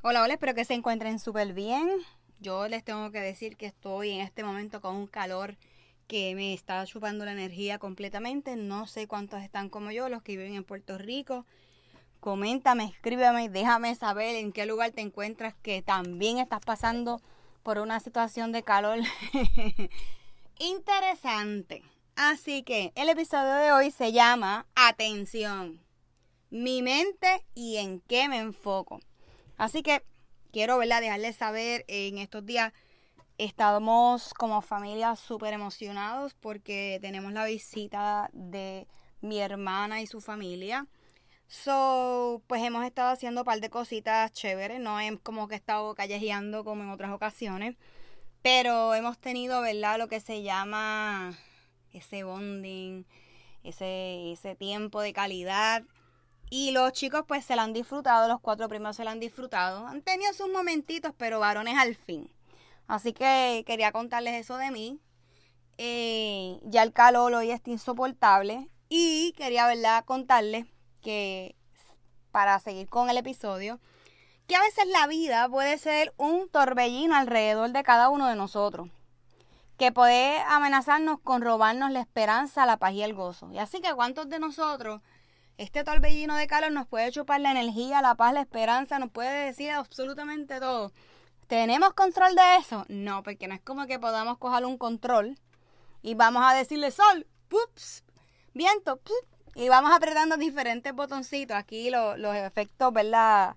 Hola, hola, espero que se encuentren súper bien. Yo les tengo que decir que estoy en este momento con un calor que me está chupando la energía completamente. No sé cuántos están como yo, los que viven en Puerto Rico. Coméntame, escríbeme, déjame saber en qué lugar te encuentras que también estás pasando por una situación de calor interesante. Así que el episodio de hoy se llama Atención, mi mente y en qué me enfoco. Así que quiero ¿verdad? dejarles saber en estos días estamos como familia súper emocionados porque tenemos la visita de mi hermana y su familia. So, pues hemos estado haciendo un par de cositas chéveres, no es como que he estado callejeando como en otras ocasiones, pero hemos tenido, ¿verdad? Lo que se llama ese bonding, ese, ese tiempo de calidad y los chicos pues se la han disfrutado, los cuatro primos se la han disfrutado. Han tenido sus momentitos, pero varones al fin. Así que quería contarles eso de mí. Eh, ya el calor hoy está insoportable. Y quería, ¿verdad?, contarles que para seguir con el episodio, que a veces la vida puede ser un torbellino alrededor de cada uno de nosotros, que puede amenazarnos con robarnos la esperanza, la paz y el gozo. Y así que cuántos de nosotros este torbellino de calor nos puede chupar la energía, la paz, la esperanza, nos puede decir absolutamente todo. ¿Tenemos control de eso? No, porque no es como que podamos coger un control y vamos a decirle sol, viento, y vamos apretando diferentes botoncitos. Aquí los efectos, ¿verdad?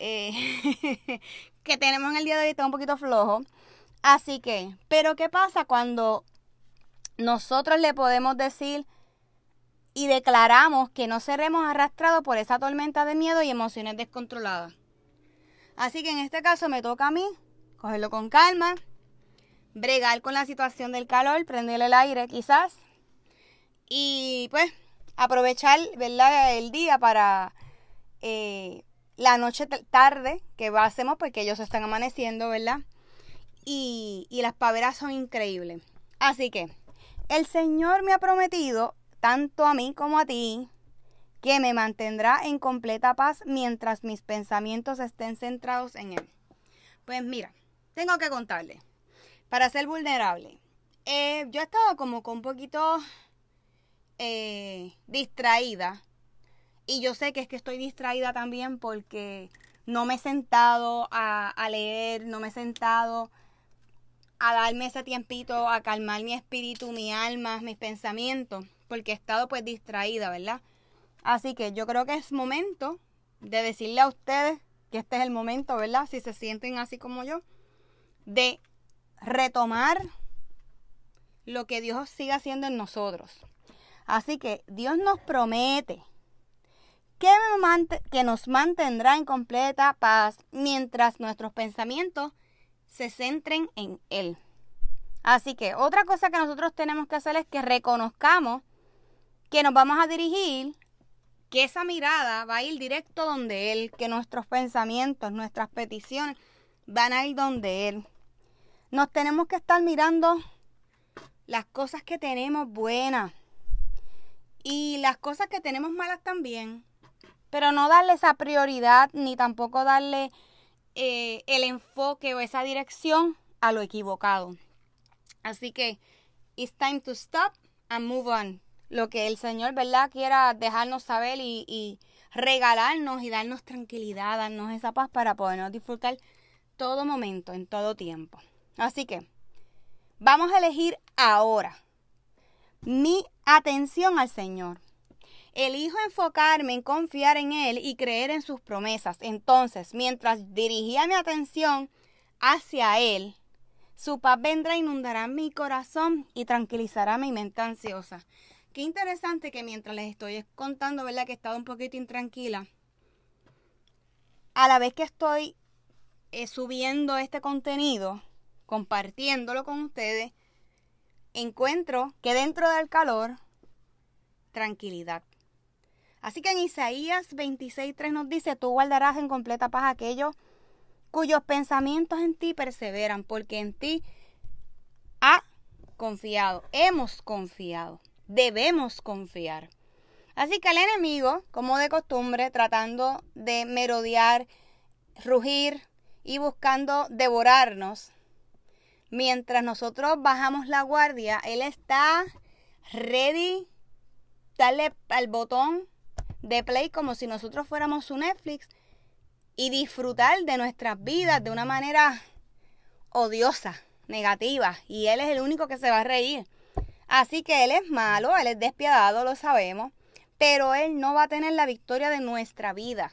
Eh, que tenemos en el día de hoy está un poquito flojo. Así que, pero ¿qué pasa cuando nosotros le podemos decir y declaramos que no seremos arrastrados por esa tormenta de miedo y emociones descontroladas. Así que en este caso me toca a mí cogerlo con calma, bregar con la situación del calor, prenderle el aire quizás y pues aprovechar ¿verdad? el día para eh, la noche tarde que hacemos porque ellos están amaneciendo, ¿verdad? Y, y las paveras son increíbles. Así que el Señor me ha prometido tanto a mí como a ti, que me mantendrá en completa paz mientras mis pensamientos estén centrados en Él. Pues mira, tengo que contarle, para ser vulnerable, eh, yo he estado como con un poquito eh, distraída y yo sé que es que estoy distraída también porque no me he sentado a, a leer, no me he sentado a darme ese tiempito, a calmar mi espíritu, mi alma, mis pensamientos porque he estado pues distraída, ¿verdad? Así que yo creo que es momento de decirle a ustedes que este es el momento, ¿verdad? Si se sienten así como yo, de retomar lo que Dios sigue haciendo en nosotros. Así que Dios nos promete que, que nos mantendrá en completa paz mientras nuestros pensamientos se centren en Él. Así que otra cosa que nosotros tenemos que hacer es que reconozcamos que nos vamos a dirigir, que esa mirada va a ir directo donde Él, que nuestros pensamientos, nuestras peticiones van a ir donde Él. Nos tenemos que estar mirando las cosas que tenemos buenas y las cosas que tenemos malas también, pero no darle esa prioridad ni tampoco darle eh, el enfoque o esa dirección a lo equivocado. Así que it's time to stop and move on. Lo que el Señor, ¿verdad? Quiera dejarnos saber y, regalarnos y darnos tranquilidad, darnos esa paz para podernos disfrutar todo momento, en todo tiempo. Así que vamos a elegir ahora mi atención al Señor. Elijo enfocarme en confiar en Él y creer en sus promesas. Entonces, mientras dirigía mi atención hacia Él, su paz vendrá inundará mi corazón y tranquilizará mi mente ansiosa. Qué interesante que mientras les estoy contando, ¿verdad? Que he estado un poquito intranquila. A la vez que estoy eh, subiendo este contenido, compartiéndolo con ustedes, encuentro que dentro del calor, tranquilidad. Así que en Isaías 26.3 nos dice, tú guardarás en completa paz aquellos cuyos pensamientos en ti perseveran, porque en ti ha confiado, hemos confiado, debemos confiar. Así que el enemigo, como de costumbre, tratando de merodear, rugir y buscando devorarnos, mientras nosotros bajamos la guardia, Él está ready, darle al botón de play como si nosotros fuéramos su Netflix y disfrutar de nuestras vidas de una manera odiosa, negativa. Y Él es el único que se va a reír. Así que Él es malo, Él es despiadado, lo sabemos, pero Él no va a tener la victoria de nuestra vida.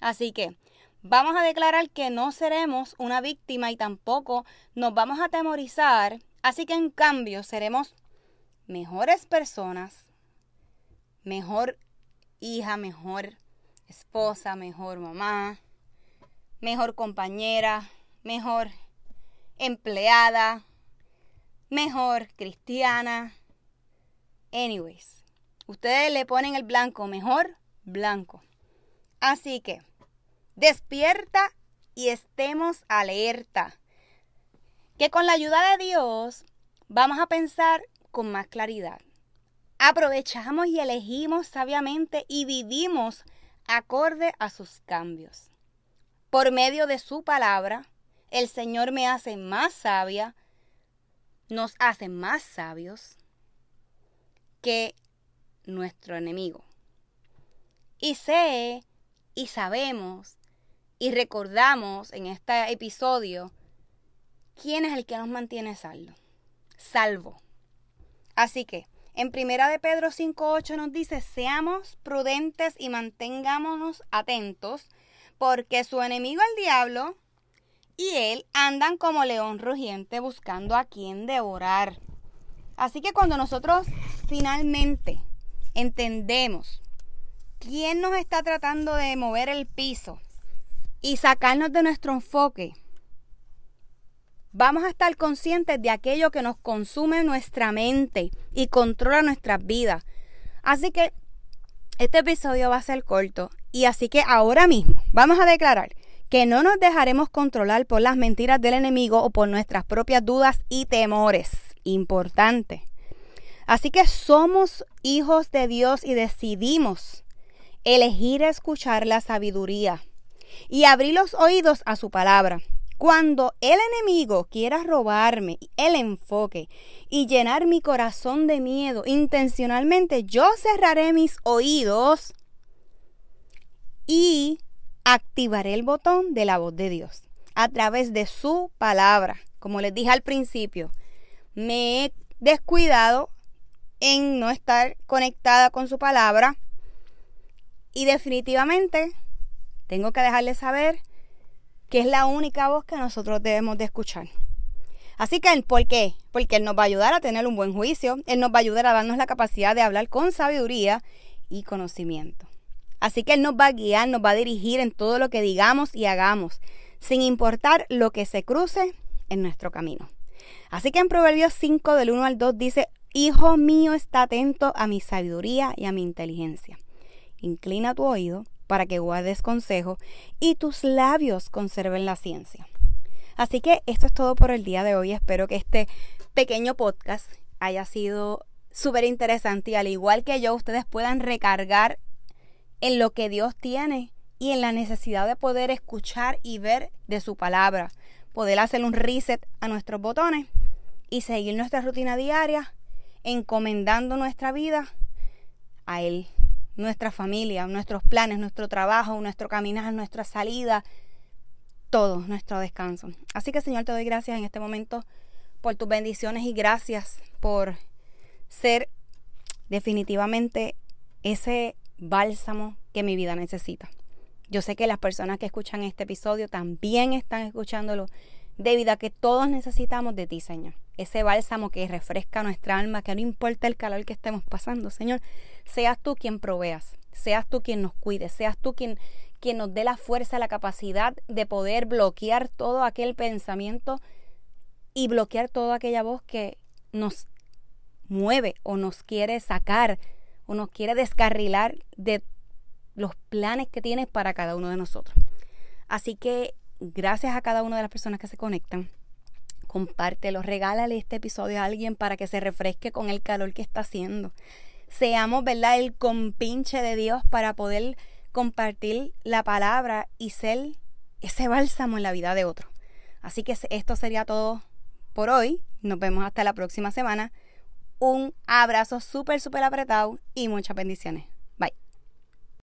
Así que vamos a declarar que no seremos una víctima y tampoco nos vamos a atemorizar, así que en cambio seremos mejores personas, mejor hija, mejor esposa, mejor mamá, mejor compañera, mejor empleada, mejor cristiana. Anyways, ustedes le ponen el blanco, mejor blanco. Así que despierta y estemos alerta. Que con la ayuda de Dios vamos a pensar con más claridad. Aprovechamos y elegimos sabiamente y vivimos acorde a sus cambios. Por medio de su palabra, el Señor me hace más sabia, nos hace más sabios que nuestro enemigo. Y sé y sabemos y recordamos en este episodio quién es el que nos mantiene salvo. Salvo. Así que, en primera de Pedro 5.8 nos dice, seamos prudentes y mantengámonos atentos, porque su enemigo el diablo y él andan como león rugiente buscando a quien devorar. Así que cuando nosotros finalmente entendemos quién nos está tratando de mover el piso, y sacarnos de nuestro enfoque, vamos a estar conscientes de aquello que nos consume nuestra mente y controla nuestras vidas. Así que este episodio va a ser corto y así que ahora mismo vamos a declarar que no nos dejaremos controlar por las mentiras del enemigo o por nuestras propias dudas y temores. Importante. Así que somos hijos de Dios y decidimos elegir escuchar la sabiduría y abrí los oídos a su palabra. Cuando el enemigo quiera robarme el enfoque y llenar mi corazón de miedo intencionalmente, yo cerraré mis oídos y activaré el botón de la voz de Dios a través de su palabra. Como les dije al principio, me he descuidado en no estar conectada con su palabra y definitivamente tengo que dejarles saber que es la única voz que nosotros debemos de escuchar. Así que, ¿por qué? Porque Él nos va a ayudar a tener un buen juicio, Él nos va a ayudar a darnos la capacidad de hablar con sabiduría y conocimiento. Así que Él nos va a guiar, nos va a dirigir en todo lo que digamos y hagamos, sin importar lo que se cruce en nuestro camino. Así que en Proverbios 5 del 1 al 2 dice, Hijo mío, está atento a mi sabiduría y a mi inteligencia. Inclina tu oído para que guardes consejo y tus labios conserven la ciencia. Así que esto es todo por el día de hoy. Espero que este pequeño podcast haya sido súper interesante y al igual que yo, ustedes puedan recargar en lo que Dios tiene y en la necesidad de poder escuchar y ver de su palabra, poder hacer un reset a nuestros botones y seguir nuestra rutina diaria, encomendando nuestra vida a Él, nuestra familia, nuestros planes, nuestro trabajo, nuestro caminar, nuestra salida, todo nuestro descanso. Así que Señor, te doy gracias en este momento por tus bendiciones y gracias por ser definitivamente ese bálsamo que mi vida necesita. Yo sé que las personas que escuchan este episodio también están escuchándolo debido a que todos necesitamos de ti, Señor. Ese bálsamo que refresca nuestra alma, que no importa el calor que estemos pasando, Señor, seas tú quien proveas, seas tú quien nos cuide, seas tú quien, quien nos dé la fuerza, la capacidad de poder bloquear todo aquel pensamiento y bloquear toda aquella voz que nos mueve o nos quiere sacar o nos quiere descarrilar de los planes que tienes para cada uno de nosotros. Así que gracias a cada una de las personas que se conectan. Compártelo, regálale este episodio a alguien para que se refresque con el calor que está haciendo. Seamos, ¿verdad?, el compinche de Dios para poder compartir la palabra y ser ese bálsamo en la vida de otro. Así que esto sería todo por hoy. Nos vemos hasta la próxima semana. Un abrazo súper, súper apretado y muchas bendiciones.